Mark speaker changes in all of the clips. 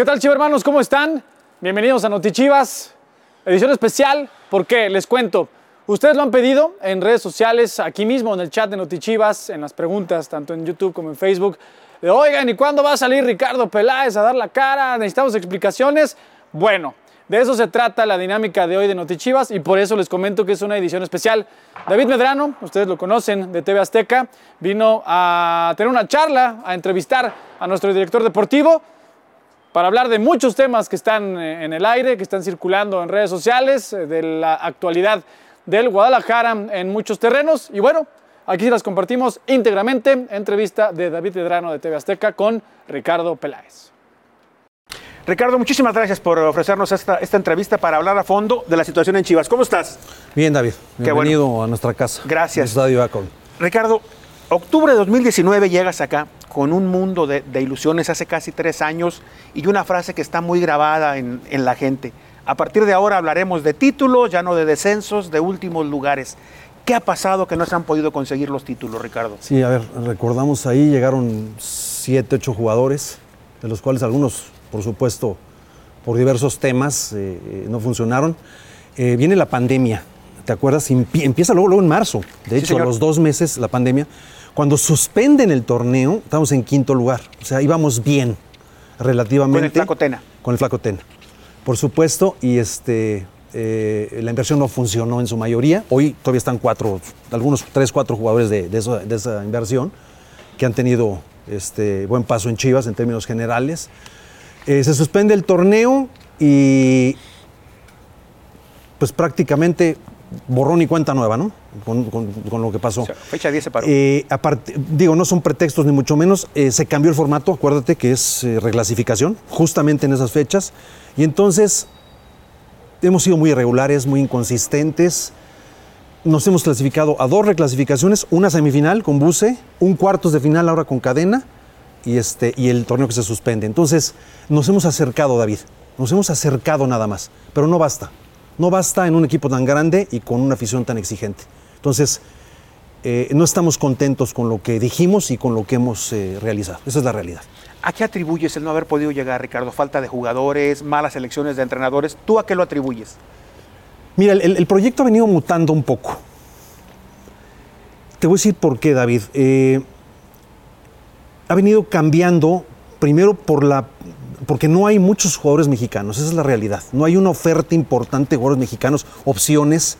Speaker 1: ¿Qué tal, chivermanos? ¿Cómo están? Bienvenidos a Notichivas, edición especial. ¿Por qué? Les cuento. Ustedes lo han pedido en redes sociales, aquí mismo en el chat de Notichivas, en las preguntas, tanto en YouTube como en Facebook. De, Oigan, ¿y cuándo va a salir Ricardo Peláez a dar la cara? ¿Necesitamos explicaciones? Bueno, de eso se trata la dinámica de hoy de Notichivas y por eso les comento que es una edición especial. David Medrano, ustedes lo conocen de TV Azteca, vino a tener una charla, a entrevistar a nuestro director deportivo para hablar de muchos temas que están eh, en el aire, que están circulando en redes sociales, eh, de la actualidad del Guadalajara en muchos terrenos. Y bueno, aquí las compartimos íntegramente. Entrevista de David Medrano de TV Azteca con Ricardo Peláez.
Speaker 2: Ricardo, muchísimas gracias por ofrecernos esta, esta, entrevista para hablar a fondo de la situación en Chivas. ¿Cómo estás?
Speaker 3: Bien, David. Bienvenido bueno. a nuestra casa.
Speaker 2: Gracias.
Speaker 3: Estadio.
Speaker 2: Ricardo, octubre de 2019 llegas acá con un mundo de, de, ilusiones hace casi tres años y una frase que está muy grabada en, en la gente. A partir de ahora hablaremos de títulos, ya no de descensos, de últimos lugares. ¿Qué ha pasado que no se han podido conseguir los títulos, Ricardo?
Speaker 3: Sí, a ver, recordamos ahí llegaron siete, ocho jugadores, de los cuales algunos por supuesto, por diversos temas eh, no funcionaron. Eh, viene la pandemia, ¿te acuerdas? empieza luego, luego en marzo, de hecho,
Speaker 2: señor.
Speaker 3: a los dos meses la pandemia. Cuando suspenden el torneo, estamos en quinto lugar, o sea, íbamos bien, relativamente.
Speaker 2: Con el Flaco Tena.
Speaker 3: Con el Flaco Tena, por supuesto, y este, eh, la inversión no funcionó en su mayoría. Hoy todavía están cuatro, algunos tres, cuatro jugadores de, de, eso, de esa inversión que han tenido este, buen paso en Chivas en términos generales. Eh, se suspende el torneo y pues prácticamente borrón y cuenta nueva, ¿no? Con, con, con lo que pasó.
Speaker 2: O sea, fecha 10 se paró.
Speaker 3: Eh, aparte, digo, no son pretextos ni mucho menos. Eh, se cambió el formato, acuérdate que es eh, reclasificación, justamente en esas fechas. Y entonces hemos sido muy irregulares, muy inconsistentes. Nos hemos clasificado a dos reclasificaciones, una semifinal con Buce, un cuartos de final ahora con Cadena y, este, y el torneo que se suspende. Entonces, nos hemos acercado, David, nos hemos acercado nada más, pero no basta. No basta en un equipo tan grande y con una afición tan exigente. Entonces, eh, no estamos contentos con lo que dijimos y con lo que hemos eh, realizado. Esa es la realidad.
Speaker 2: ¿A qué atribuyes el no haber podido llegar, Ricardo? ¿Falta de jugadores, malas elecciones de entrenadores? ¿Tú a qué lo atribuyes?
Speaker 3: Mira, el, el proyecto ha venido mutando un poco. Te voy a decir por qué, David. Eh, ha venido cambiando primero por la porque no hay muchos jugadores mexicanos, esa es la realidad. No hay una oferta importante de jugadores mexicanos, opciones.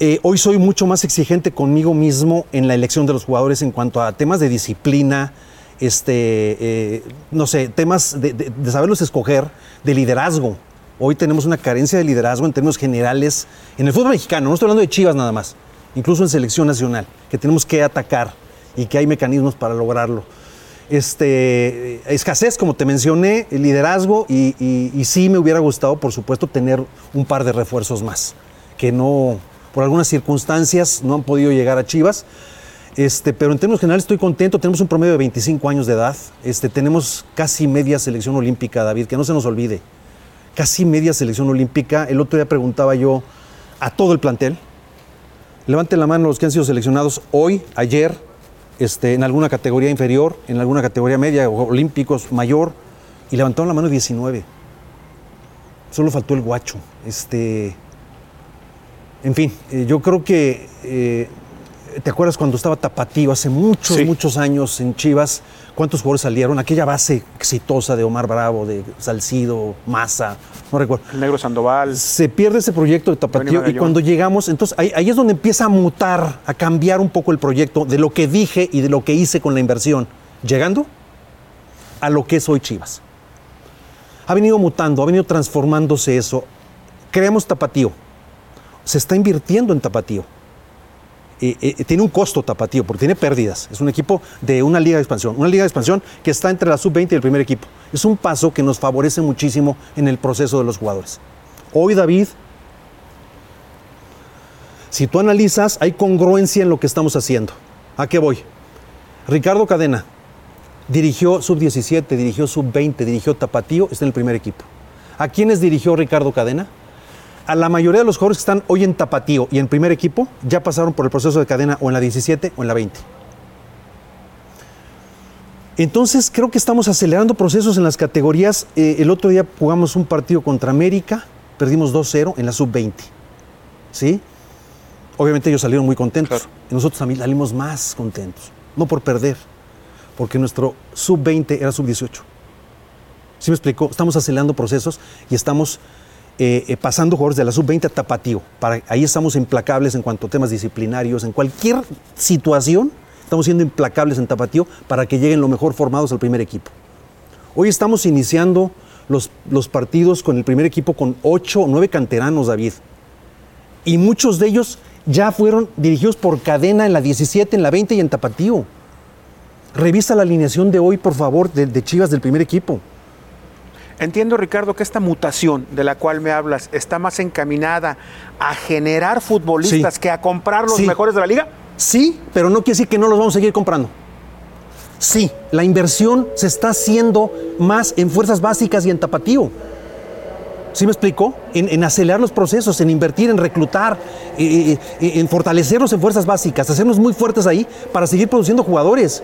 Speaker 3: Eh, hoy soy mucho más exigente conmigo mismo en la elección de los jugadores en cuanto a temas de disciplina, este, eh, no sé, temas de, de, de, saberlos escoger, de liderazgo. Hoy tenemos una carencia de liderazgo en términos generales en el fútbol mexicano, no estoy hablando de Chivas nada más, incluso en selección nacional, que tenemos que atacar y que hay mecanismos para lograrlo este, escasez, como te mencioné, liderazgo y, sí me hubiera gustado, por supuesto, tener un par de refuerzos más, que no, por algunas circunstancias, no han podido llegar a Chivas. Este, pero en términos generales estoy contento, tenemos un promedio de 25 años de edad, este, tenemos casi media selección olímpica, David, que no se nos olvide, casi media selección olímpica. El otro día preguntaba yo a todo el plantel, levanten la mano los que han sido seleccionados hoy, ayer, este, en alguna categoría inferior, en alguna categoría media, olímpicos, mayor, y levantaron la mano 19. Solo faltó el guacho. Este, en fin, eh, yo creo que, eh, ¿te acuerdas cuando estaba Tapatío hace muchos, sí. muchos años en Chivas? ¿Cuántos jugadores salieron? Aquella base exitosa de Omar Bravo, de Salcido, Maza, no recuerdo.
Speaker 2: El negro Sandoval.
Speaker 3: Se pierde ese proyecto de Tapatío y cuando llegamos, entonces ahí, ahí, es donde empieza a mutar, a cambiar un poco el proyecto de lo que dije y de lo que hice con la inversión. Llegando a lo que es hoy Chivas. Ha venido mutando, ha venido transformándose eso. Creamos Tapatío. Se está invirtiendo en Tapatío. Eh, eh, tiene un costo tapatío porque tiene pérdidas. Es un equipo de una liga de expansión, una liga de expansión que está entre la sub-20 y el primer equipo. Es un paso que nos favorece muchísimo en el proceso de los jugadores. Hoy, David, si tú analizas, hay congruencia en lo que estamos haciendo. ¿A qué voy? Ricardo Cadena dirigió sub-17, dirigió sub-20, dirigió tapatío, está en el primer equipo. ¿A quiénes dirigió Ricardo Cadena? A la mayoría de los jugadores que están hoy en Tapatío y en primer equipo ya pasaron por el proceso de cadena o en la 17 o en la 20. Entonces creo que estamos acelerando procesos en las categorías. Eh, el otro día jugamos un partido contra América, perdimos 2-0 en la sub-20. ¿Sí? Obviamente ellos salieron muy contentos. Y nosotros también salimos más contentos. No por perder, porque nuestro sub-20 era sub-18. ¿Sí me explicó? Estamos acelerando procesos y estamos eh, eh, pasando jugadores de la sub-20 a tapatío. Para, ahí estamos implacables en cuanto a temas disciplinarios, en cualquier situación estamos siendo implacables en tapatío para que lleguen lo mejor formados al primer equipo. Hoy estamos iniciando los, los partidos con el primer equipo con ocho o nueve canteranos, David. Y muchos de ellos ya fueron dirigidos por cadena en la 17, en la 20 y en tapatío. Revisa la alineación de hoy, por favor, de, de Chivas del primer equipo.
Speaker 2: Entiendo, Ricardo, que esta mutación de la cual me hablas está más encaminada a generar futbolistas
Speaker 3: Sí.
Speaker 2: que a comprar los
Speaker 3: Sí.
Speaker 2: mejores de la liga.
Speaker 3: Sí, pero no quiere decir que no los vamos a seguir comprando. Sí, la inversión se está haciendo más en fuerzas básicas y en tapatío. ¿Sí me explicó? En, en acelerar los procesos, en invertir, en reclutar, eh, eh, en fortalecernos en fuerzas básicas, hacernos muy fuertes ahí para seguir produciendo jugadores.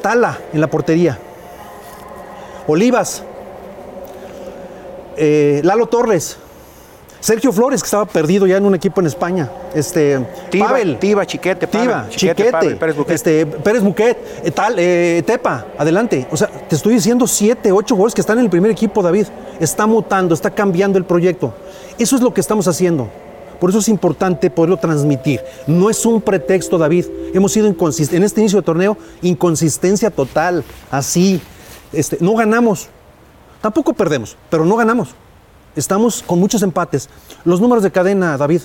Speaker 3: Tala en la portería. Olivas. Eh, Lalo Torres. Sergio Flores, que estaba perdido ya en un equipo en España. Este,
Speaker 2: Tiba,
Speaker 3: Pavel.
Speaker 2: Tiba, Chiquete, Pavel,
Speaker 3: Tiba,
Speaker 2: Chiquete,
Speaker 3: Chiquete,
Speaker 2: Pavel, Pérez Buquet.
Speaker 3: este, Pérez Buquet, eh, tal, eh, Tepa, adelante. O sea, te estoy diciendo siete, ocho goles que están en el primer equipo, David. Está mutando, está cambiando el proyecto. Eso es lo que estamos haciendo. Por eso es importante poderlo transmitir. No es un pretexto, David. Hemos sido inconsistentes. En este inicio de torneo, inconsistencia total. Así. Este, no ganamos. Tampoco perdemos, pero no ganamos. Estamos con muchos empates. Los números de cadena, David.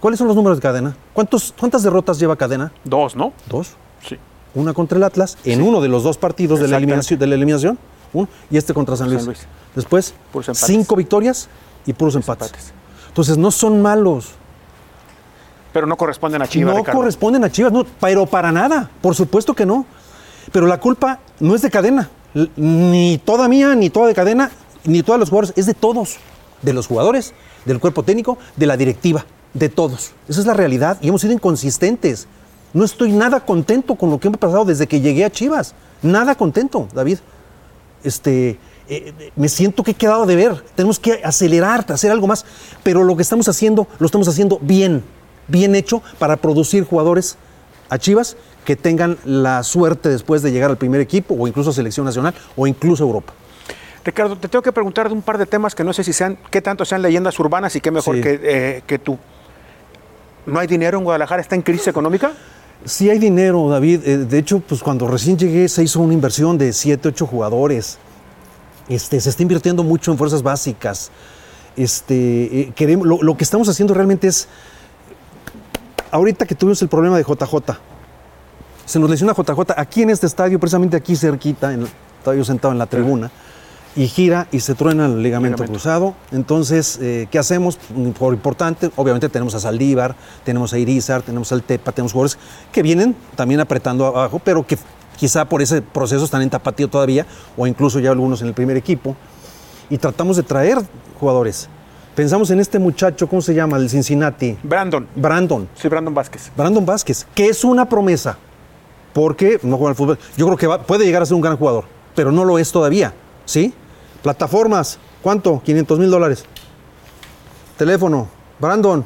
Speaker 3: ¿Cuáles son los números de cadena? ¿Cuántos, ¿Cuántas derrotas lleva cadena?
Speaker 2: Dos, ¿no?
Speaker 3: Dos.
Speaker 2: Sí.
Speaker 3: Una contra el Atlas, en uno de los dos partidos de la eliminación, de la eliminación uno, y este contra San
Speaker 2: San
Speaker 3: Luis.
Speaker 2: Luis.
Speaker 3: Después, cinco victorias y puros empates.
Speaker 2: empates.
Speaker 3: Entonces, no son malos.
Speaker 2: Pero no corresponden a Chivas,
Speaker 3: no
Speaker 2: Ricardo.
Speaker 3: corresponden a Chivas, no, pero para nada. Por supuesto que no. Pero la culpa no es de cadena. Ni toda mía, ni toda de cadena, ni todos los jugadores. Es de todos. De los jugadores, del cuerpo técnico, de la directiva. De todos. Esa es la realidad. Y hemos sido inconsistentes. No estoy nada contento con lo que hemos pasado desde que llegué a Chivas. Nada contento, David. Este, eh, me siento que he quedado de ver. Tenemos que acelerar, hacer algo más. Pero lo que estamos haciendo, lo estamos haciendo bien, bien hecho para producir jugadores a Chivas que tengan la suerte después de llegar al primer equipo o incluso a selección nacional o incluso a Europa.
Speaker 2: Ricardo, te tengo que preguntar de un par de temas que no sé si sean, qué tanto sean leyendas urbanas y qué mejor
Speaker 3: Sí.
Speaker 2: que, eh, que tú. ¿No hay dinero en Guadalajara? ¿Está en crisis económica?
Speaker 3: Sí hay dinero, David. Eh, De hecho, pues cuando recién llegué se hizo una inversión de 7, 8 jugadores. Este, se está invirtiendo mucho en fuerzas básicas. Este, eh, queremos, lo, lo que estamos haciendo realmente es, ahorita que tuvimos el problema de JJ, se nos lesiona JJ aquí en este estadio, precisamente aquí cerquita, en, estaba yo sentado en la tribuna, y gira y se truena el ligamento,
Speaker 2: Ligamento.
Speaker 3: cruzado. Entonces, eh, ¿qué hacemos? Por importante, obviamente tenemos a Saldívar, tenemos a Irizar, tenemos al Tepa, tenemos jugadores que vienen también apretando abajo, pero que quizá por ese proceso están en tapatío todavía, o incluso ya algunos en el primer equipo. Y tratamos de traer jugadores. Pensamos en este muchacho, ¿cómo se llama? El Cincinnati.
Speaker 2: Brandon.
Speaker 3: Brandon.
Speaker 2: Sí, Brandon Vázquez.
Speaker 3: Brandon Vázquez, que es una promesa, porque no juega al fútbol. Yo creo que va- puede llegar a ser un gran jugador, pero no lo es todavía, ¿sí? Plataformas, ¿cuánto? 500 mil dólares. Teléfono, Brandon,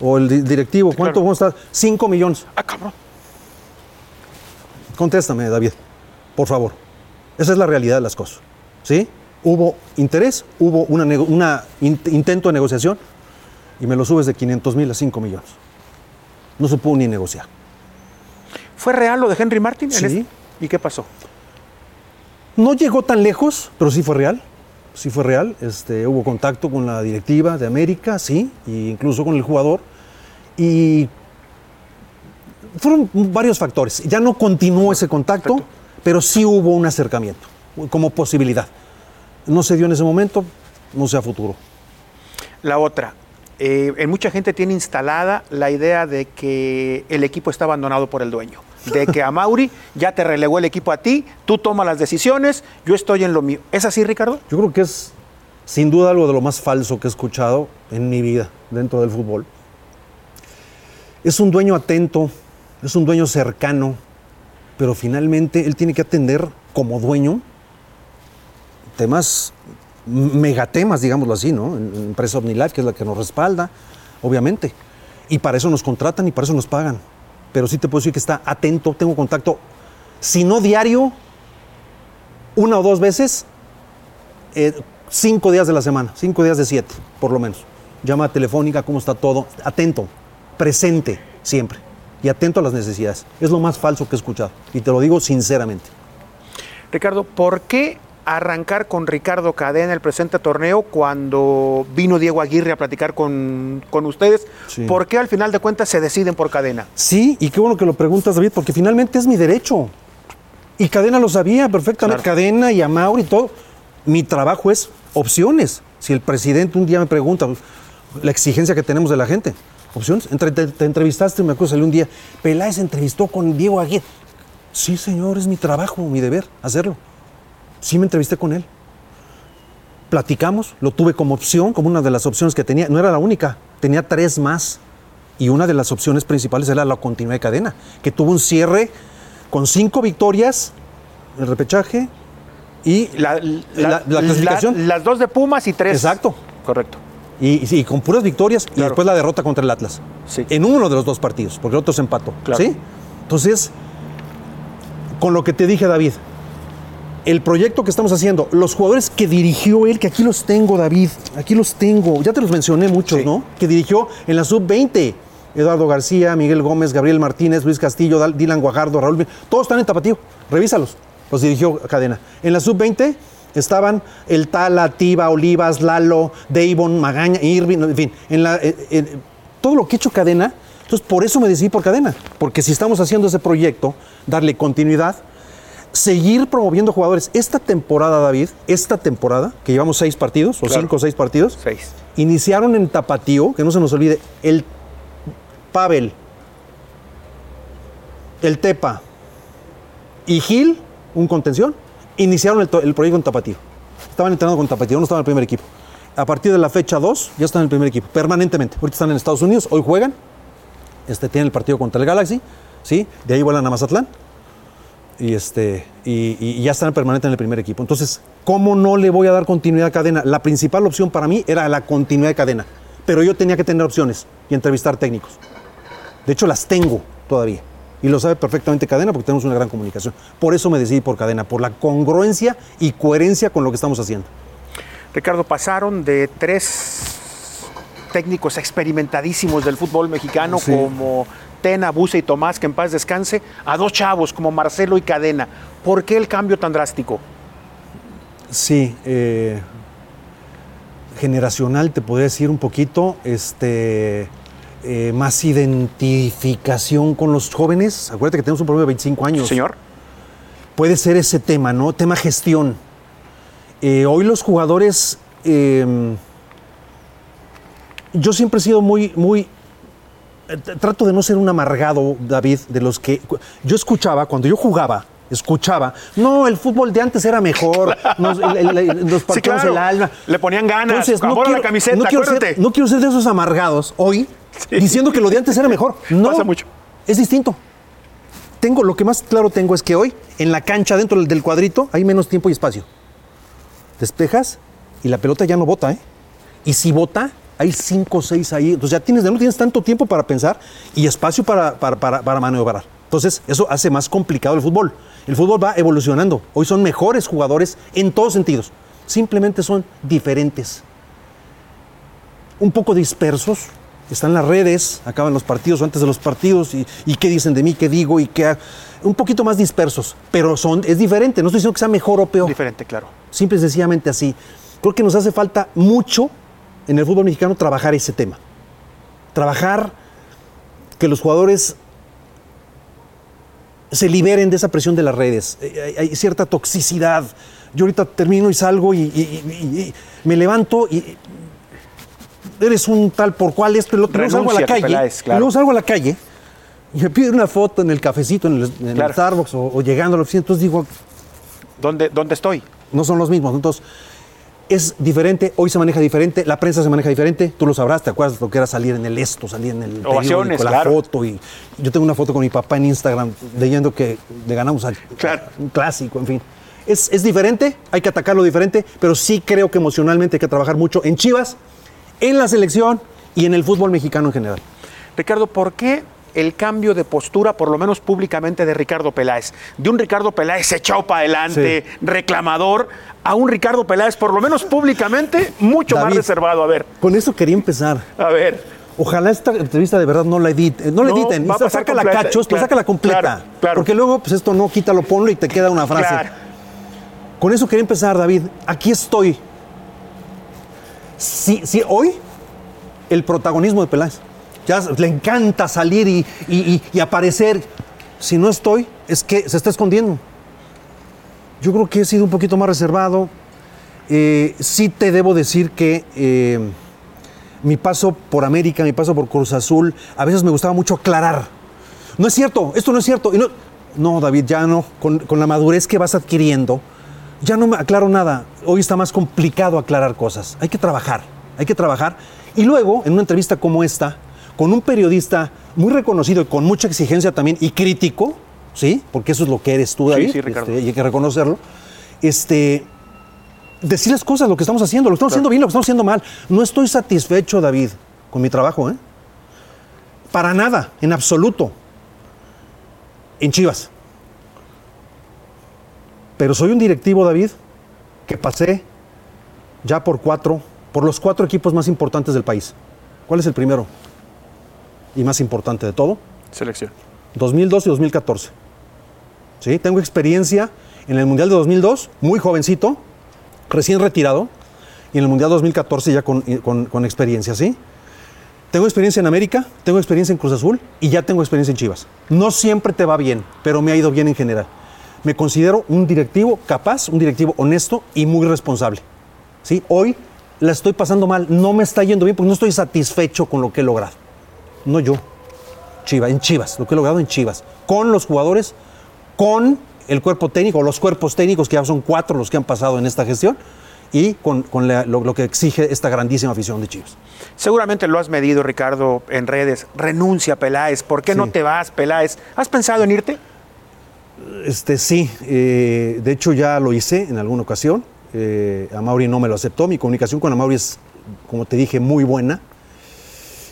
Speaker 3: o el di- directivo, ¿cuánto?
Speaker 2: claro.
Speaker 3: ¿Cómo está? 5 millones.
Speaker 2: Ah, cabrón.
Speaker 3: Contéstame, David, por favor. Esa es la realidad de las cosas, ¿sí? Hubo interés, hubo un intento de negociación y me lo subes de 500 mil a 5 millones. No se pudo ni negociar.
Speaker 2: ¿Fue real lo de Henry Martin?
Speaker 3: Sí.
Speaker 2: este- ¿Y qué pasó?
Speaker 3: No llegó tan lejos, pero sí fue real. Sí fue real. Este, hubo contacto con la directiva de América, sí, e incluso con el jugador. Y fueron varios factores. Ya no continuó ese contacto,
Speaker 2: Perfecto.
Speaker 3: pero sí hubo un acercamiento como posibilidad. No se dio en ese momento, no sea futuro.
Speaker 2: La otra, eh, en mucha gente tiene instalada la idea de que el equipo está abandonado por el dueño. De que a Mauri ya te relegó el equipo a ti, tú tomas las decisiones, yo estoy en lo mío. ¿Es así, Ricardo?
Speaker 3: Yo creo que es sin duda algo de lo más falso que he escuchado en mi vida dentro del fútbol. Es un dueño atento, es un dueño cercano, pero finalmente él tiene que atender como dueño temas, megatemas, digámoslo así, ¿no? Empresa OmniLife, que es la que nos respalda, obviamente. Y para eso nos contratan y para eso nos pagan. Pero sí te puedo decir que está atento, tengo contacto, si no diario, una o dos veces, eh, cinco días de la semana, cinco días de siete, por lo menos. Llama telefónica, cómo está todo, atento, presente siempre y atento a las necesidades. Es lo más falso que he escuchado y te lo digo sinceramente.
Speaker 2: Ricardo, ¿por qué arrancar con Ricardo Cadena el presente torneo cuando vino Diego Aguirre a platicar con, con ustedes?
Speaker 3: Sí.
Speaker 2: ¿Por qué al final de cuentas se deciden por Cadena?
Speaker 3: Sí, y qué bueno que lo preguntas, David, porque finalmente es mi derecho. Y Cadena lo sabía perfectamente.
Speaker 2: Claro.
Speaker 3: Cadena y Amauri y todo. Mi trabajo es opciones. Si el presidente un día me pregunta la exigencia que tenemos de la gente, opciones. Entre- te, te entrevistaste, me acuerdo, salió un día, Peláez entrevistó con Diego Aguirre. Sí, señor, es mi trabajo, mi deber hacerlo. Sí me entrevisté con él. Platicamos, lo tuve como opción, como una de las opciones que tenía. No era la única, tenía tres más. Y una de las opciones principales era la continuidad de cadena, que tuvo un cierre con cinco victorias, el repechaje y,
Speaker 2: La,
Speaker 3: La- la clasificación.
Speaker 2: las dos de Pumas y tres.
Speaker 3: Exacto.
Speaker 2: Correcto.
Speaker 3: y, y con puras victorias y después la derrota contra el Atlas.
Speaker 2: Sí.
Speaker 3: En uno de los dos partidos, porque el otro se empató.
Speaker 2: Claro.
Speaker 3: ¿sí? Entonces, con lo que te dije, David, el proyecto que estamos haciendo, los jugadores que dirigió él, que aquí los tengo, David, aquí los tengo, ya te los mencioné muchos,
Speaker 2: Sí.
Speaker 3: ¿no? Que dirigió en la sub-20. Eduardo García, Miguel Gómez, Gabriel Martínez, Luis Castillo, Dylan Guajardo, Raúl. Todos están en Tapatío. Revísalos. Los dirigió Cadena. En la sub-20 estaban el Tala, Tiba, Olivas, Lalo, Davon, Magaña, Irving, en fin. En la, eh, eh, todo lo que ha hecho Cadena. Entonces, por eso me decidí por Cadena. Porque si estamos haciendo ese proyecto, darle continuidad, seguir promoviendo jugadores. Esta temporada, David, esta temporada, que llevamos seis partidos, o
Speaker 2: Claro.
Speaker 3: cinco o seis partidos,
Speaker 2: Seis.
Speaker 3: iniciaron en Tapatío, que no se nos olvide, el Pavel, el Tepa y Gil, un contención, iniciaron el proyecto en Tapatío. Estaban entrenando con Tapatío, no estaban en el primer equipo. A partir de la fecha 2 ya están en el primer equipo, permanentemente. Ahorita están en Estados Unidos, hoy juegan, este, tienen el partido contra el Galaxy, ¿sí? de ahí vuelan a Mazatlán y, este, y, ya están permanentes en el primer equipo. Entonces, ¿cómo no le voy a dar continuidad a cadena? La principal opción para mí era la continuidad de cadena, pero yo tenía que tener opciones y entrevistar técnicos. De hecho, las tengo todavía. Y lo sabe perfectamente Cadena porque tenemos una gran comunicación. Por eso me decidí por Cadena, por la congruencia y coherencia con lo que estamos haciendo.
Speaker 2: Ricardo, pasaron de tres técnicos experimentadísimos del fútbol mexicano
Speaker 3: Sí.
Speaker 2: como Tena, Buse y Tomás, que en paz descanse, a dos chavos como Marcelo y Cadena. ¿Por qué el cambio tan drástico?
Speaker 3: Sí, eh, generacional te podría decir un poquito, este, eh, más identificación con los jóvenes. Acuérdate que tenemos un problema de 25 años.
Speaker 2: Señor.
Speaker 3: puede ser ese tema, ¿no? Tema gestión. Eh, hoy los jugadores, yo siempre he sido muy, muy, trato de no ser un amargado, David, de los que yo escuchaba, cuando yo jugaba, escuchaba, no, el fútbol de antes era mejor, nos, el- el- el- nos
Speaker 2: Sí,
Speaker 3: partíamos
Speaker 2: claro.
Speaker 3: el alma.
Speaker 2: Le ponían ganas. La camiseta,
Speaker 3: no quiero, ser, no quiero ser de esos amargados hoy diciendo que lo de antes era mejor. No,
Speaker 2: Pasa mucho.
Speaker 3: es distinto. Tengo, lo que más claro tengo es que hoy, en la cancha, dentro del- del cuadrito, hay menos tiempo y espacio. Despejas y la pelota ya no bota, ¿eh? Y si bota, hay cinco o seis ahí. Entonces ya tienes, ya no tienes tanto tiempo para pensar y espacio para, para, para, para maniobrar. Entonces, eso hace más complicado el fútbol. El fútbol va evolucionando. Hoy son mejores jugadores en todos sentidos. Simplemente son diferentes. Un poco dispersos. Están las redes, acaban los partidos o antes de los partidos y, y qué dicen de mí, qué digo y qué... Un poquito más dispersos, pero son, es diferente. No estoy diciendo que sea mejor o peor.
Speaker 2: Diferente, claro.
Speaker 3: Simple y sencillamente así. Creo que nos hace falta mucho en el fútbol mexicano trabajar ese tema. Trabajar que los jugadores se liberen de esa presión de las redes. Eh, Hay, hay cierta toxicidad. Yo ahorita termino y salgo y, y- y- y me levanto y eres un tal por cual esto, el otro. Luego salgo a la calle.
Speaker 2: Peláez,
Speaker 3: y
Speaker 2: claro.
Speaker 3: luego salgo a la calle y me piden una foto en el cafecito, en el, en el
Speaker 2: Claro.
Speaker 3: Starbucks o, o llegando a la oficina. Entonces digo,
Speaker 2: ¿Dónde, dónde estoy?
Speaker 3: no son los mismos. Entonces, es diferente, hoy se maneja diferente, la prensa se maneja diferente, tú lo sabrás, te acuerdas lo que era salir en el esto, salir en el
Speaker 2: Ovaciones,
Speaker 3: periódico, la
Speaker 2: claro.
Speaker 3: foto y yo tengo una foto con mi papá en Instagram leyendo que le ganamos al
Speaker 2: Claro.
Speaker 3: un clásico, en fin. Es, es diferente, hay que atacarlo diferente, pero sí creo que emocionalmente hay que trabajar mucho en Chivas, en la selección y en el fútbol mexicano en general.
Speaker 2: Ricardo, ¿por qué el cambio de postura, por lo menos públicamente, de Ricardo Peláez? De un Ricardo Peláez echado para adelante, reclamador, a un Ricardo Peláez, por lo menos públicamente, mucho más reservado. A ver,
Speaker 3: Con eso quería empezar.
Speaker 2: a ver.
Speaker 3: Ojalá esta entrevista de verdad no la editen, no la editen,
Speaker 2: va a pasar
Speaker 3: sácala
Speaker 2: completa,
Speaker 3: cachos, pero
Speaker 2: claro,
Speaker 3: sácala completa.
Speaker 2: claro, claro.
Speaker 3: Porque luego, pues esto no, quítalo, ponlo y te queda una frase.
Speaker 2: Claro.
Speaker 3: Con eso quería empezar, David. Aquí estoy. Sí, sí, hoy el protagonismo de Peláez. Ya le encanta salir y, y- y- y aparecer. Si no estoy, es que se está escondiendo. Yo creo que he sido un poquito más reservado. Eh, sí te debo decir que eh, mi paso por América, mi paso por Cruz Azul, a veces me gustaba mucho aclarar. No es cierto, esto no es cierto. Y no, no, David, ya no. Con, con la madurez que vas adquiriendo, ya no me aclaro nada. Hoy está más complicado aclarar cosas. Hay que trabajar, hay que trabajar. Y luego, en una entrevista como esta, con un periodista muy reconocido y con mucha exigencia también y crítico, ¿sí? Porque eso es lo que eres tú,
Speaker 2: Sí,
Speaker 3: David.
Speaker 2: sí, Ricardo.
Speaker 3: este, y hay que reconocerlo. Este, decir las cosas, lo que estamos haciendo, lo que estamos haciendo bien, lo que estamos haciendo mal. No estoy satisfecho, David, con mi trabajo, ¿eh? Para nada, en absoluto. En Chivas. Pero soy un directivo, David, que pasé ya por cuatro, por los cuatro equipos más importantes del país. ¿Cuál es el primero? Y más importante de todo.
Speaker 2: Selección.
Speaker 3: 2002 y 2014. ¿Sí? Tengo experiencia en el Mundial de 2002, muy jovencito, recién retirado, y en el Mundial 2014 ya con, con- con experiencia, ¿sí? Tengo experiencia en América, tengo experiencia en Cruz Azul y ya tengo experiencia en Chivas. No siempre te va bien, pero me ha ido bien en general. Me considero un directivo capaz, un directivo honesto y muy responsable. ¿Sí? Hoy la estoy pasando mal, no me está yendo bien porque no estoy satisfecho con lo que he logrado. No yo, Chivas, en Chivas, lo que he logrado en Chivas, con los jugadores, con el cuerpo técnico, los cuerpos técnicos, que ya son cuatro los que han pasado en esta gestión, y con, con la- lo, lo que exige esta grandísima afición de Chivas.
Speaker 2: Seguramente lo has medido, Ricardo, en redes. Renuncia, Peláez. ¿Por qué no te vas, Peláez? ¿Has pensado en irte?
Speaker 3: Este, sí, eh, de hecho ya lo hice en alguna ocasión. Eh, Amauri no me lo aceptó. Mi comunicación con Amauri es, como te dije, muy buena.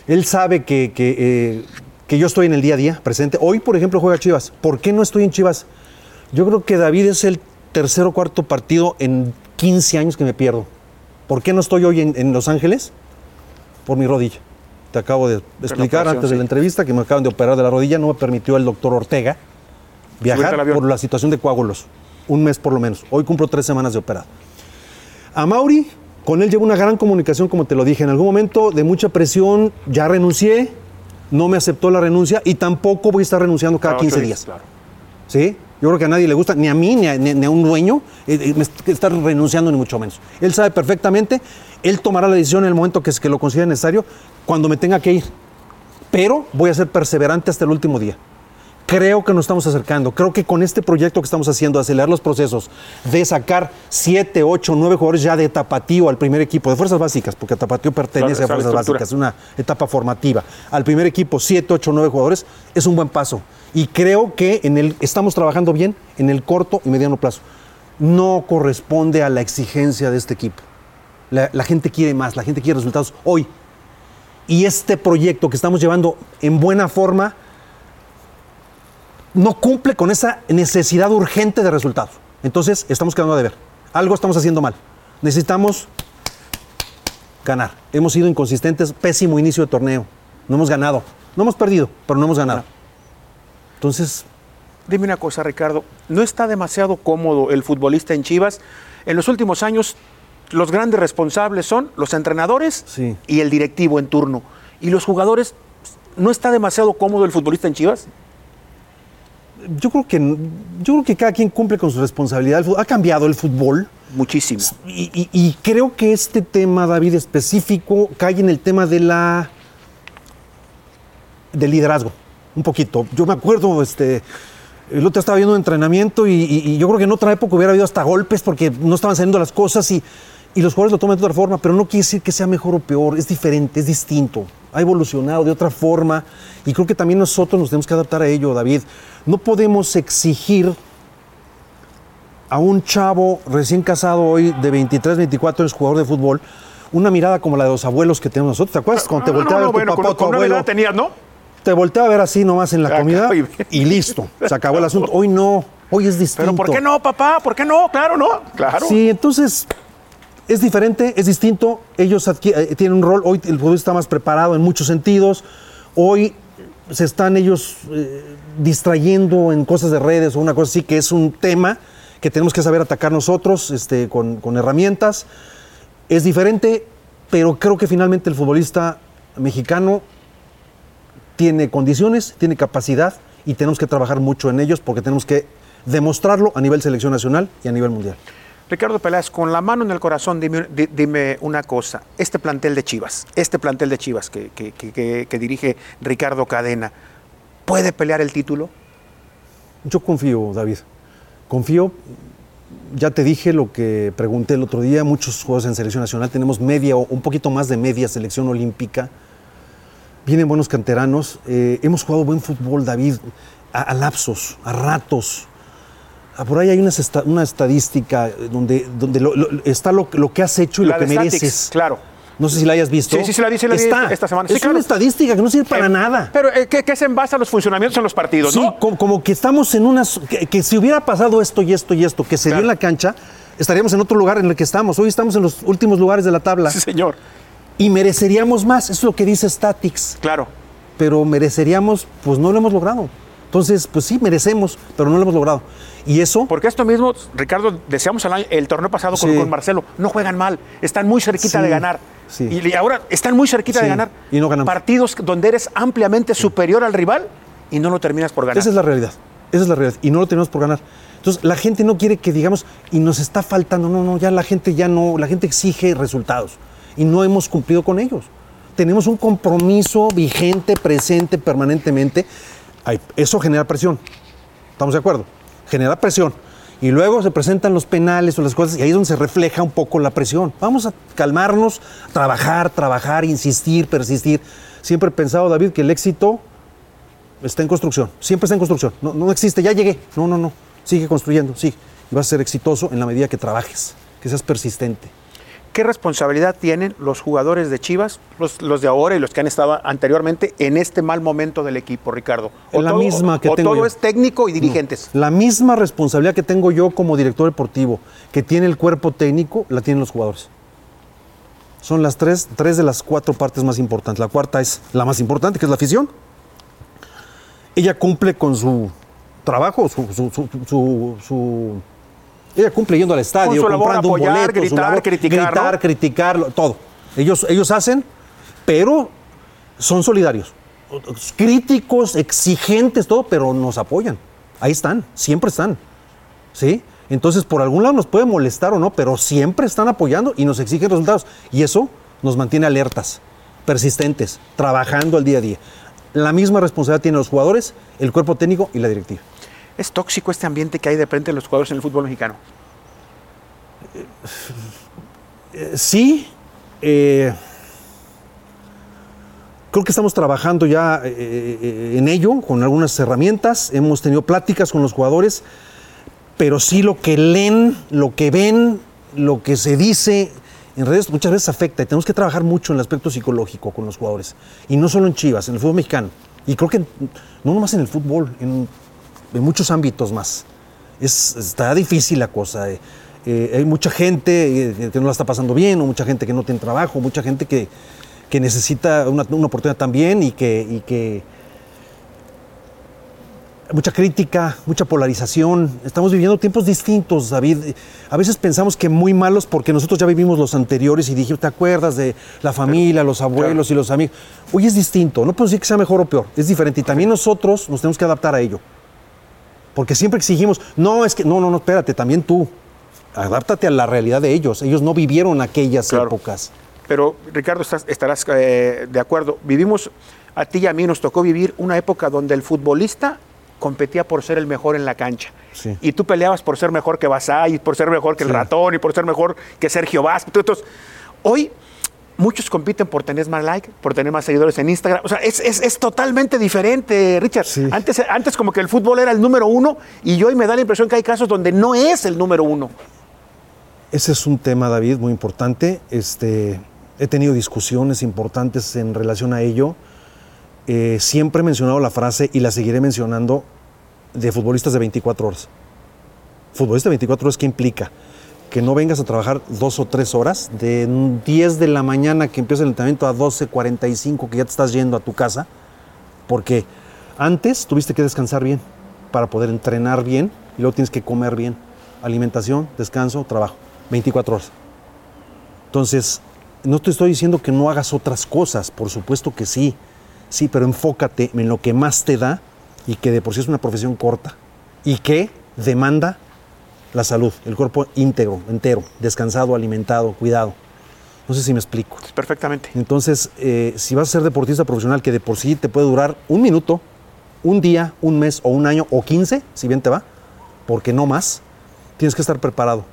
Speaker 3: Él sabe que, que, eh, que yo estoy en el día a día presente. Hoy, por ejemplo, juega Chivas. ¿Por qué no estoy en Chivas? Yo creo que David es el tercer o cuarto partido en 15 años que me pierdo. ¿Por qué no estoy hoy en, en Los Ángeles? Por mi rodilla. Te acabo de explicar
Speaker 2: operación,
Speaker 3: antes de
Speaker 2: sí.
Speaker 3: la entrevista que me acaban de operar de la rodilla. No me permitió el doctor Ortega viajar por la situación de coágulos. Un mes por lo menos. Hoy cumplo tres semanas de operado. A Mauri, con él llevo una gran comunicación, como te lo dije. En algún momento de mucha presión, ya renuncié, no me aceptó la renuncia y tampoco voy a estar renunciando cada
Speaker 2: Cada
Speaker 3: 15
Speaker 2: ocho
Speaker 3: días.
Speaker 2: Claro.
Speaker 3: ¿Sí? Yo creo que a nadie le gusta, ni a mí, ni a, ni- ni a un dueño, eh, eh, estar renunciando, ni mucho menos. Él sabe perfectamente, él tomará la decisión en el momento que, es- que lo considere necesario, cuando me tenga que ir. Pero voy a ser perseverante hasta el último día. Creo que nos estamos acercando. Creo que con este proyecto que estamos haciendo, acelerar los procesos, de sacar siete, ocho, nueve jugadores ya de tapatío al primer equipo, de fuerzas básicas, porque tapatío pertenece
Speaker 2: Claro,
Speaker 3: a fuerzas básicas, es una etapa formativa. Al primer equipo, siete, ocho, nueve jugadores, es un buen paso. Y creo que en el, estamos trabajando bien en el corto y mediano plazo. No corresponde a la exigencia de este equipo. La, la gente quiere más, la gente quiere resultados hoy. Y este proyecto que estamos llevando en buena forma no cumple con esa necesidad urgente de resultados. Entonces, estamos quedando a deber. Algo estamos haciendo mal. Necesitamos ganar. Hemos sido inconsistentes, pésimo inicio de torneo. No hemos ganado. No hemos perdido, pero no hemos ganado. Entonces,
Speaker 2: Dime una cosa, Ricardo. ¿No está demasiado cómodo el futbolista en Chivas? En los últimos años, los grandes responsables son los entrenadores
Speaker 3: Sí.
Speaker 2: y el directivo en turno. ¿Y los jugadores? ¿No está demasiado cómodo el futbolista en Chivas?
Speaker 3: Yo creo que yo creo que cada quien cumple con su responsabilidad. Ha cambiado el fútbol.
Speaker 2: Muchísimo.
Speaker 3: Y, y- y creo que este tema, David, específico, cae en el tema de la del liderazgo, un poquito. Yo me acuerdo, este, el otro estaba viendo un entrenamiento y yo creo que en otra época hubiera habido hasta golpes porque no estaban saliendo las cosas y, y los jugadores lo toman de otra forma, pero no quiere decir que sea mejor o peor, es diferente, es distinto, ha evolucionado de otra forma y creo que también nosotros nos tenemos que adaptar a ello, David. No podemos exigir a un chavo recién casado hoy de 23, 24 años, jugador de fútbol, una mirada como la de los abuelos que tenemos nosotros. ¿Te acuerdas cuando te
Speaker 2: No, no,
Speaker 3: volteaba
Speaker 2: no,
Speaker 3: a ver
Speaker 2: bueno,
Speaker 3: tu papá
Speaker 2: con-
Speaker 3: tu
Speaker 2: con
Speaker 3: abuelo?
Speaker 2: tenías, ¿no?
Speaker 3: Te volteaba a ver así nomás en la
Speaker 2: Acá,
Speaker 3: comida
Speaker 2: y-
Speaker 3: y listo, se acabó el asunto. Hoy no, hoy es distinto.
Speaker 2: Pero ¿por qué no, papá? ¿Por qué no? Claro, ¿no? Claro.
Speaker 3: Sí, entonces es diferente, es distinto. Ellos eh, tienen un rol. Hoy el futbolista está más preparado en muchos sentidos. Hoy se están ellos eh, distrayendo en cosas de redes o una cosa así, que es un tema que tenemos que saber atacar nosotros este, con herramientas. Es diferente, pero creo que finalmente el futbolista mexicano tiene condiciones, tiene capacidad y tenemos que trabajar mucho en ellos porque tenemos que demostrarlo a nivel selección nacional y a nivel mundial.
Speaker 2: Ricardo Peláez, con la mano en el corazón, dime, di- dime una cosa. Este plantel de Chivas, este plantel de Chivas que, dirige Ricardo Cadena, ¿puede pelear el título?
Speaker 3: Yo confío, David. Confío. Ya te dije lo que pregunté el otro día. Muchos juegos en selección nacional. Tenemos media o un poquito más de media selección olímpica. Vienen buenos canteranos. Eh, hemos jugado buen fútbol, David, a lapsos, a ratos. Ah, Por ahí hay una, esta- una estadística eh, donde, donde lo- lo- está lo, lo que has hecho y
Speaker 2: La
Speaker 3: lo que
Speaker 2: Statics,
Speaker 3: mereces.
Speaker 2: claro.
Speaker 3: No sé si la hayas visto.
Speaker 2: Sí, sí, sí la sí la vi
Speaker 3: Está.
Speaker 2: esta semana.
Speaker 3: Es
Speaker 2: Sí, claro.
Speaker 3: una estadística que no sirve para
Speaker 2: Eh,
Speaker 3: nada.
Speaker 2: Pero eh, ¿qué, qué se envasa a los funcionamientos en los partidos,
Speaker 3: Sí,
Speaker 2: no?
Speaker 3: como, como que estamos en unas. Que, que si hubiera pasado esto y esto y esto, que se
Speaker 2: Claro.
Speaker 3: dio en la cancha, estaríamos en otro lugar en el que estamos. Hoy estamos en los últimos lugares de la tabla.
Speaker 2: Sí, señor.
Speaker 3: Y mereceríamos más. Eso es lo que dice Statics.
Speaker 2: Claro.
Speaker 3: Pero mereceríamos, pues no lo hemos logrado. Entonces, pues sí, merecemos, pero no lo hemos logrado. Y eso.
Speaker 2: Porque esto mismo, Ricardo, deseamos el, año- el torneo pasado con,
Speaker 3: Sí.
Speaker 2: con Marcelo. No juegan mal, están muy cerquita
Speaker 3: Sí,
Speaker 2: de ganar.
Speaker 3: sí.
Speaker 2: Y, y ahora están muy cerquita de ganar.
Speaker 3: y no ganamos.
Speaker 2: Partidos donde eres ampliamente superior al rival y no lo terminas por ganar.
Speaker 3: Esa es la realidad. Esa es la realidad. Y no lo tenemos por ganar. Entonces, la gente no quiere que digamos, y nos está faltando. No, no, ya la gente ya no. La gente exige resultados. Y no hemos cumplido con ellos. Tenemos un compromiso vigente, presente, permanentemente. Eso genera presión. ¿Estamos de acuerdo? Genera presión. Y luego se presentan los penales o las cosas, y ahí es donde se refleja un poco la presión. Vamos a calmarnos, trabajar, trabajar, insistir, persistir. Siempre he pensado, David, que el éxito está en construcción, siempre está en construcción. No, no existe, ya llegué. No, no, no. Sigue construyendo, sigue. Y vas a ser exitoso en la medida que trabajes, que seas persistente.
Speaker 2: ¿Qué responsabilidad tienen los jugadores de Chivas, los, los de ahora y los que han estado anteriormente, en este mal momento del equipo, Ricardo?
Speaker 3: La misma que
Speaker 2: o
Speaker 3: tengo
Speaker 2: todo
Speaker 3: yo.
Speaker 2: es técnico y dirigentes.
Speaker 3: La misma responsabilidad que tengo yo como director deportivo, que tiene el cuerpo técnico, la tienen los jugadores. Son las tres, tres de las cuatro partes más importantes. La cuarta es la más importante, que es la afición. Ella cumple con su trabajo, su- su- su- su- ella cumple yendo al estadio, comprando
Speaker 2: apoyar,
Speaker 3: un boleto, su
Speaker 2: gritar,
Speaker 3: labor,
Speaker 2: criticar,
Speaker 3: gritar,
Speaker 2: ¿no?
Speaker 3: criticar, todo. Ellos, ellos hacen, pero son solidarios. Críticos, exigentes, todo, pero nos apoyan. Ahí están, siempre están. ¿Sí? Entonces, por algún lado nos puede molestar o no, pero siempre están apoyando y nos exigen resultados. Y eso nos mantiene alertas, persistentes, trabajando al día a día. La misma responsabilidad tienen los jugadores, el cuerpo técnico y la directiva.
Speaker 2: ¿Es tóxico este ambiente que hay de frente de los jugadores en el fútbol mexicano?
Speaker 3: Eh, sí, eh, creo que estamos trabajando ya eh, en ello, con algunas herramientas. Hemos tenido pláticas con los jugadores, pero sí lo que leen, lo que ven, lo que se dice en redes muchas veces afecta y tenemos que trabajar mucho en el aspecto psicológico con los jugadores. Y no solo en Chivas, en el fútbol mexicano. Y creo que no nomás en el fútbol, en muchos ámbitos más. Es, está difícil la cosa. eh. Eh, hay mucha gente eh, que no la está pasando bien, o mucha gente que no tiene trabajo, mucha gente que, que necesita una, una oportunidad también y que, y que mucha crítica, mucha polarización. Estamos viviendo tiempos distintos, David. A veces pensamos que muy malos porque nosotros ya vivimos los anteriores y dije, ¿te acuerdas de la familia, los abuelos y los amigos? Hoy es distinto, no puedo decir que sea mejor o peor, es diferente y también nosotros nos tenemos que adaptar a ello. Porque siempre exigimos, no, es que, no, no, no, espérate, también tú, adáptate a la realidad de ellos. Ellos no vivieron aquellas
Speaker 2: Claro.
Speaker 3: épocas.
Speaker 2: Pero, Ricardo, estás- estarás eh, de acuerdo. Vivimos, a ti y a mí nos tocó vivir una época donde el futbolista competía por ser el mejor en la cancha.
Speaker 3: Sí.
Speaker 2: Y tú peleabas por ser mejor que Basay, por ser mejor que el
Speaker 3: Sí.
Speaker 2: ratón y por ser mejor que Sergio Vázquez. Entonces, hoy muchos compiten por tener más like, por tener más seguidores en Instagram. O sea, es, es- es totalmente diferente, Richard.
Speaker 3: Sí.
Speaker 2: Antes, antes como que el fútbol era el número uno y hoy me da la impresión que hay casos donde no es el número uno.
Speaker 3: Ese es un tema, David, muy importante. Este, he tenido discusiones importantes en relación a ello. Eh, siempre he mencionado la frase y la seguiré mencionando de futbolistas de 24 horas. Futbolista de 24 horas, ¿qué implica? Que no vengas a trabajar dos o tres horas, de 10 de la mañana que empieza el entrenamiento a 12.45 que ya te estás yendo a tu casa, porque antes tuviste que descansar bien para poder entrenar bien y luego tienes que comer bien. Alimentación, descanso, trabajo. 24 horas. Entonces, no te estoy diciendo que no hagas otras cosas, por supuesto que sí. Sí, pero enfócate en lo que más te da y que de por sí es una profesión corta y que demanda la salud, el cuerpo íntegro, entero, descansado, alimentado, cuidado. No sé si me explico.
Speaker 2: Perfectamente.
Speaker 3: Entonces, eh, si vas a ser deportista profesional, que de por sí te puede durar un minuto, un día, un mes o un año o 15, si bien te va, porque no más, tienes que estar preparado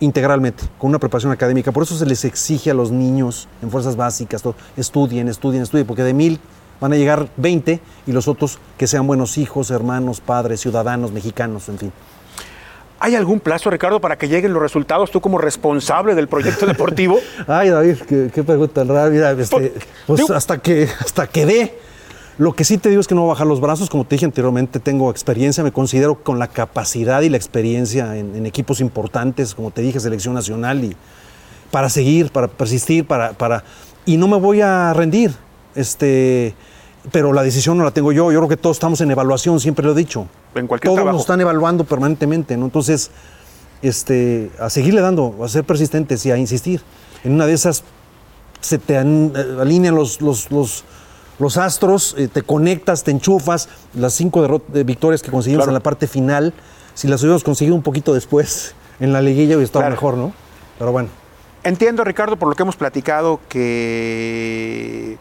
Speaker 3: integralmente, con una preparación académica. Por eso se les exige a los niños en fuerzas básicas, todo, estudien, estudien, estudien, porque de mil van a llegar 20 y los otros que sean buenos hijos, hermanos, padres, ciudadanos, mexicanos, en fin.
Speaker 2: ¿Hay algún plazo, Ricardo, para que lleguen los resultados tú como responsable del proyecto deportivo?
Speaker 3: Ay, David, qué, qué pregunta rara. Mira, este, pues hasta que, hasta que dé. Lo que sí te digo es que no voy a bajar los brazos. Como te dije anteriormente, tengo experiencia, me considero con la capacidad y la experiencia en, en equipos importantes, como te dije, selección nacional, y para seguir, para persistir, para, para. Y no me voy a rendir. Este, pero la decisión no la tengo yo. Yo creo que todos estamos en evaluación, siempre lo he dicho.
Speaker 2: En cualquier
Speaker 3: Todos
Speaker 2: trabajo.
Speaker 3: nos están evaluando permanentemente, ¿no? Entonces, este, a seguirle dando, a ser persistentes y a insistir. En una de esas se te eh, alinean los, los, los, los astros, eh, te conectas, te enchufas. Las cinco eh, victorias que conseguimos
Speaker 2: Claro.
Speaker 3: en la parte final, si las hubiéramos conseguido un poquito después en la liguilla, hubiera estado
Speaker 2: Claro.
Speaker 3: mejor, ¿no? Pero bueno.
Speaker 2: Entiendo, Ricardo, por lo que hemos platicado, que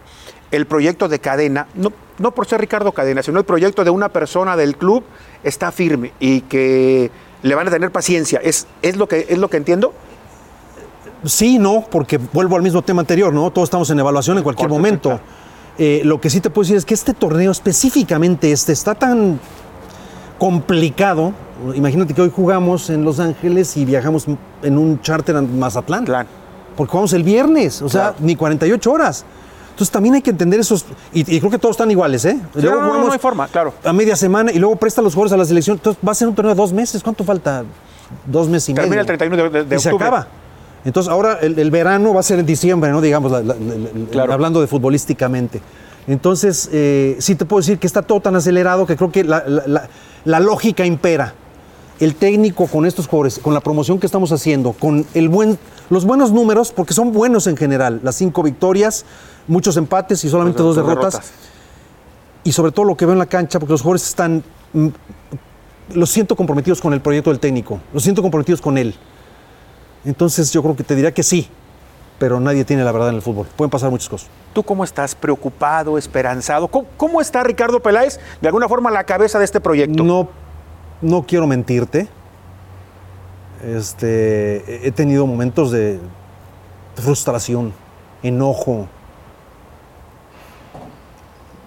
Speaker 2: el proyecto de cadena, no, no por ser Ricardo Cadena, sino el proyecto de una persona del club está firme y que le van a tener paciencia. ¿Es, es, lo, que, es lo que entiendo?
Speaker 3: Sí, no, porque vuelvo al mismo tema anterior, ¿no? Todos estamos en evaluación en cualquier momento.
Speaker 2: claro.
Speaker 3: Eh, lo que sí te puedo decir es que este torneo, específicamente este, está tan complicado. Imagínate que hoy jugamos en Los Ángeles y viajamos en un charter a Mazatlán.
Speaker 2: Claro.
Speaker 3: Porque jugamos el viernes, o sea,
Speaker 2: Claro.
Speaker 3: ni 48 horas. Entonces también hay que entender esos. Y, y creo que todos están iguales, ¿eh?
Speaker 2: Sí, no, no, no hay forma, claro.
Speaker 3: A media semana y luego presta los jugadores a la selección. Entonces va a ser un torneo de dos meses. ¿Cuánto falta? Dos meses y medio.
Speaker 2: Termina el 31 de, de- de
Speaker 3: y se acaba. Entonces ahora el, el verano va a ser en diciembre, ¿no? Digamos, la- la- la- la-
Speaker 2: Claro.
Speaker 3: hablando de futbolísticamente. Entonces, eh, sí te puedo decir que está todo tan acelerado que creo que la lógica impera. El técnico con estos jugadores, con la promoción que estamos haciendo, con el buen, los buenos números, porque son buenos en general, las cinco victorias, muchos empates y solamente dos, derrotas, y sobre todo lo que veo en la cancha, porque los jugadores están, mm, los siento comprometidos con el proyecto del técnico, los siento comprometidos con él. Entonces yo creo que te diría que sí, pero nadie tiene la verdad en el fútbol. Pueden pasar muchas cosas.
Speaker 2: ¿Tú cómo estás? ¿Preocupado, esperanzado? ¿Cómo, cómo está Ricardo Peláez, de alguna forma, la cabeza de este proyecto?
Speaker 3: No, no quiero mentirte. Este, he- tenido momentos de frustración, enojo,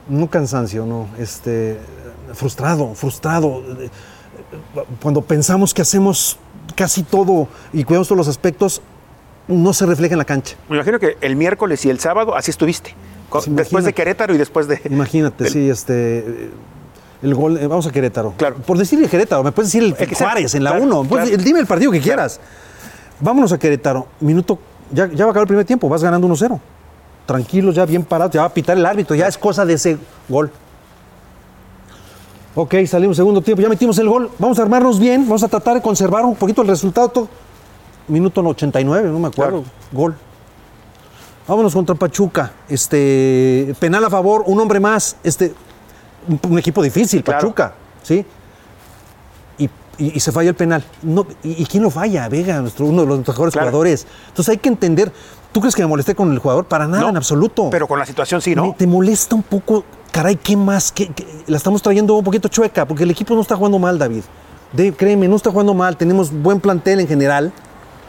Speaker 3: no cansancio, no, este, frustrado, frustrado. Cuando pensamos que hacemos casi todo y cuidamos todos los aspectos, no se refleja en la cancha.
Speaker 2: Me imagino que el miércoles y el sábado así estuviste. Después de. Querétaro y después de.
Speaker 3: Imagínate, sí, este. El gol, eh, vamos a Querétaro.
Speaker 2: Claro.
Speaker 3: Por decirle Querétaro, me puedes decir el,
Speaker 2: El.
Speaker 3: Juárez en la
Speaker 2: Claro,
Speaker 3: 1.
Speaker 2: claro.
Speaker 3: Dime el partido que quieras. Vámonos a Querétaro. Minuto, ya, ya va a acabar el primer tiempo, vas ganando 1-0. Tranquilos, ya bien parados, ya va a pitar el árbitro, ya es cosa de ese gol. Ok, salimos segundo tiempo, ya metimos el gol. Vamos a armarnos bien, vamos a tratar de conservar un poquito el resultado. todo. Minuto 89, no me acuerdo. Gol. Vámonos contra Pachuca. Este, penal a favor, un hombre más. Este, un, un equipo difícil,
Speaker 2: Claro.
Speaker 3: Pachuca, ¿sí? Y, y, y se falla el penal. No, y, y quién lo falla? Vega, nuestro, uno de los mejores
Speaker 2: Claro.
Speaker 3: jugadores. Entonces hay que entender. ¿Tú crees que me molesté con el jugador? Para nada,
Speaker 2: No,
Speaker 3: en absoluto.
Speaker 2: Pero con la situación sí, ¿no?
Speaker 3: Me- te molesta un poco, caray, ¿qué más? ¿Qué, qué? La estamos trayendo un poquito chueca, porque el equipo no está jugando mal, David. De- créeme, no está jugando mal. Tenemos buen plantel en general.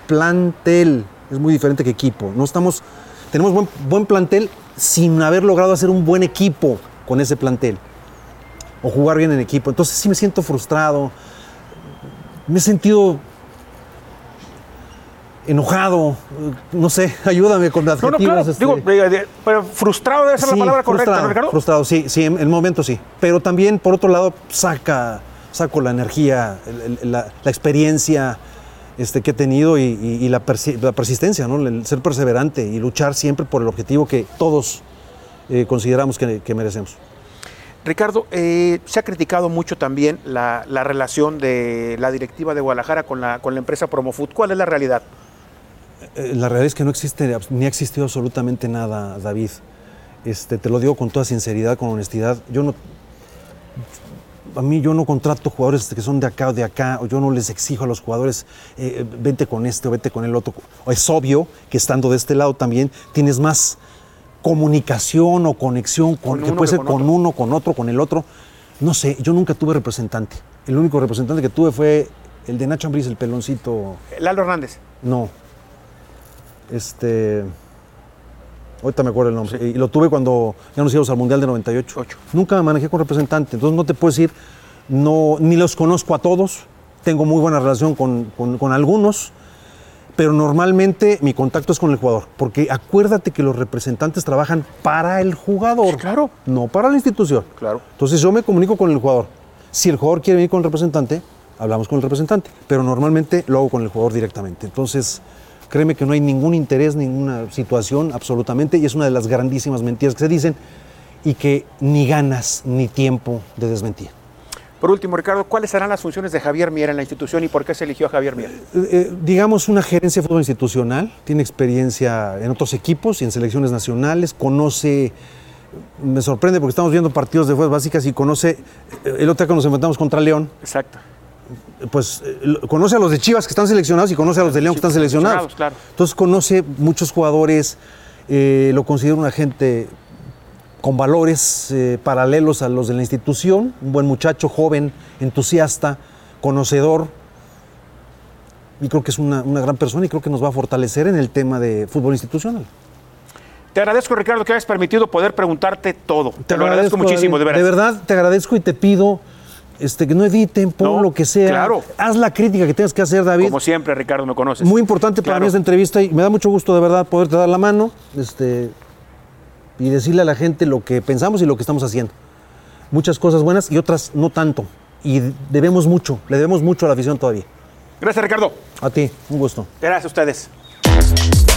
Speaker 3: Plantel es muy diferente que equipo. No estamos, tenemos buen, buen plantel sin haber logrado hacer un buen equipo con ese plantel. O jugar bien en equipo. Entonces sí me siento frustrado. Me he sentido enojado. No sé, ayúdame con
Speaker 2: No, no,
Speaker 3: adjetivos.
Speaker 2: claro.
Speaker 3: este.
Speaker 2: Digo, eh, de- pero frustrado debe ser la palabra correcta,
Speaker 3: frustrado,
Speaker 2: ¿no, Ricardo?
Speaker 3: Frustrado, sí, sí, en el momento sí. Pero también, por otro lado, saca, saco la energía, el- el- la, la experiencia este, que he tenido y, y- y la, persi- la persistencia, ¿no? El ser perseverante y luchar siempre por el objetivo que todos eh, consideramos que, que merecemos.
Speaker 2: Ricardo, eh, se ha criticado mucho también la, la relación de la directiva de Guadalajara con la, con la empresa Promofood. ¿Cuál es la realidad?
Speaker 3: Eh, La realidad es que no existe, ni ha existido absolutamente nada, David. Este, te lo digo con toda sinceridad, con honestidad. Yo no, a mí yo no contrato jugadores que son de acá o de acá, o yo no les exijo a los jugadores, eh, vente con este o vete con el otro. Es obvio que estando de este lado también tienes más comunicación o conexión con,
Speaker 2: Con
Speaker 3: que puede ser
Speaker 2: con
Speaker 3: uno, con otro, con el otro. No sé, yo nunca tuve representante. El único representante que tuve fue el de Nacho Ambriz, el peloncito.
Speaker 2: Lalo Hernández.
Speaker 3: No. Este. Ahorita me acuerdo el nombre. Y lo tuve cuando ya nos íbamos al Mundial de 98.
Speaker 2: Ocho.
Speaker 3: Nunca me manejé con representante. Entonces no te puedo decir, no, ni los conozco a todos. Tengo muy buena relación con, con- con algunos. Pero normalmente mi contacto es con el jugador. Porque acuérdate que los representantes trabajan para el jugador.
Speaker 2: Claro.
Speaker 3: No para la institución.
Speaker 2: Claro.
Speaker 3: Entonces yo me comunico con el jugador. Si el jugador quiere venir con el representante, hablamos con el representante. Pero normalmente lo hago con el jugador directamente. Entonces, créeme que no hay ningún interés, ninguna situación, absolutamente. Y es una de las grandísimas mentiras que se dicen y que ni ganas ni tiempo de desmentir.
Speaker 2: Por último, Ricardo, ¿cuáles serán las funciones de Javier Mier en la institución y por qué se eligió a Javier Mier?
Speaker 3: Eh, eh, digamos, una gerencia de fútbol institucional, tiene experiencia en otros equipos y en selecciones nacionales, conoce, me sorprende porque estamos viendo partidos de fuerzas básicas y conoce, eh, el otro día que nos enfrentamos contra León,
Speaker 2: Exacto.
Speaker 3: pues conoce a los de Chivas que están seleccionados y conoce a los de León que están seleccionados.
Speaker 2: seleccionados, claro.
Speaker 3: Entonces conoce muchos jugadores, eh, lo considero un agente con valores eh, paralelos a los de la institución, un buen muchacho, joven, entusiasta, conocedor. Y creo que es una, una gran persona y creo que nos va a fortalecer en el tema de fútbol institucional.
Speaker 2: Te agradezco, Ricardo, que hayas permitido poder preguntarte todo. Te, lo agradezco, muchísimo, de veras.
Speaker 3: De verdad, te agradezco y te pido este, que no editen, pon
Speaker 2: No,
Speaker 3: lo que sea.
Speaker 2: claro.
Speaker 3: Haz la crítica que tengas que hacer, David.
Speaker 2: Como siempre, Ricardo, me conoces.
Speaker 3: Muy importante para mí esta entrevista y me da mucho gusto de verdad poderte dar la mano este, y decirle a la gente lo que pensamos y lo que estamos haciendo. Muchas cosas buenas y otras no tanto. Y debemos mucho, le debemos mucho a la afición todavía.
Speaker 2: Gracias, Ricardo.
Speaker 3: A ti, un gusto.
Speaker 2: Gracias a ustedes.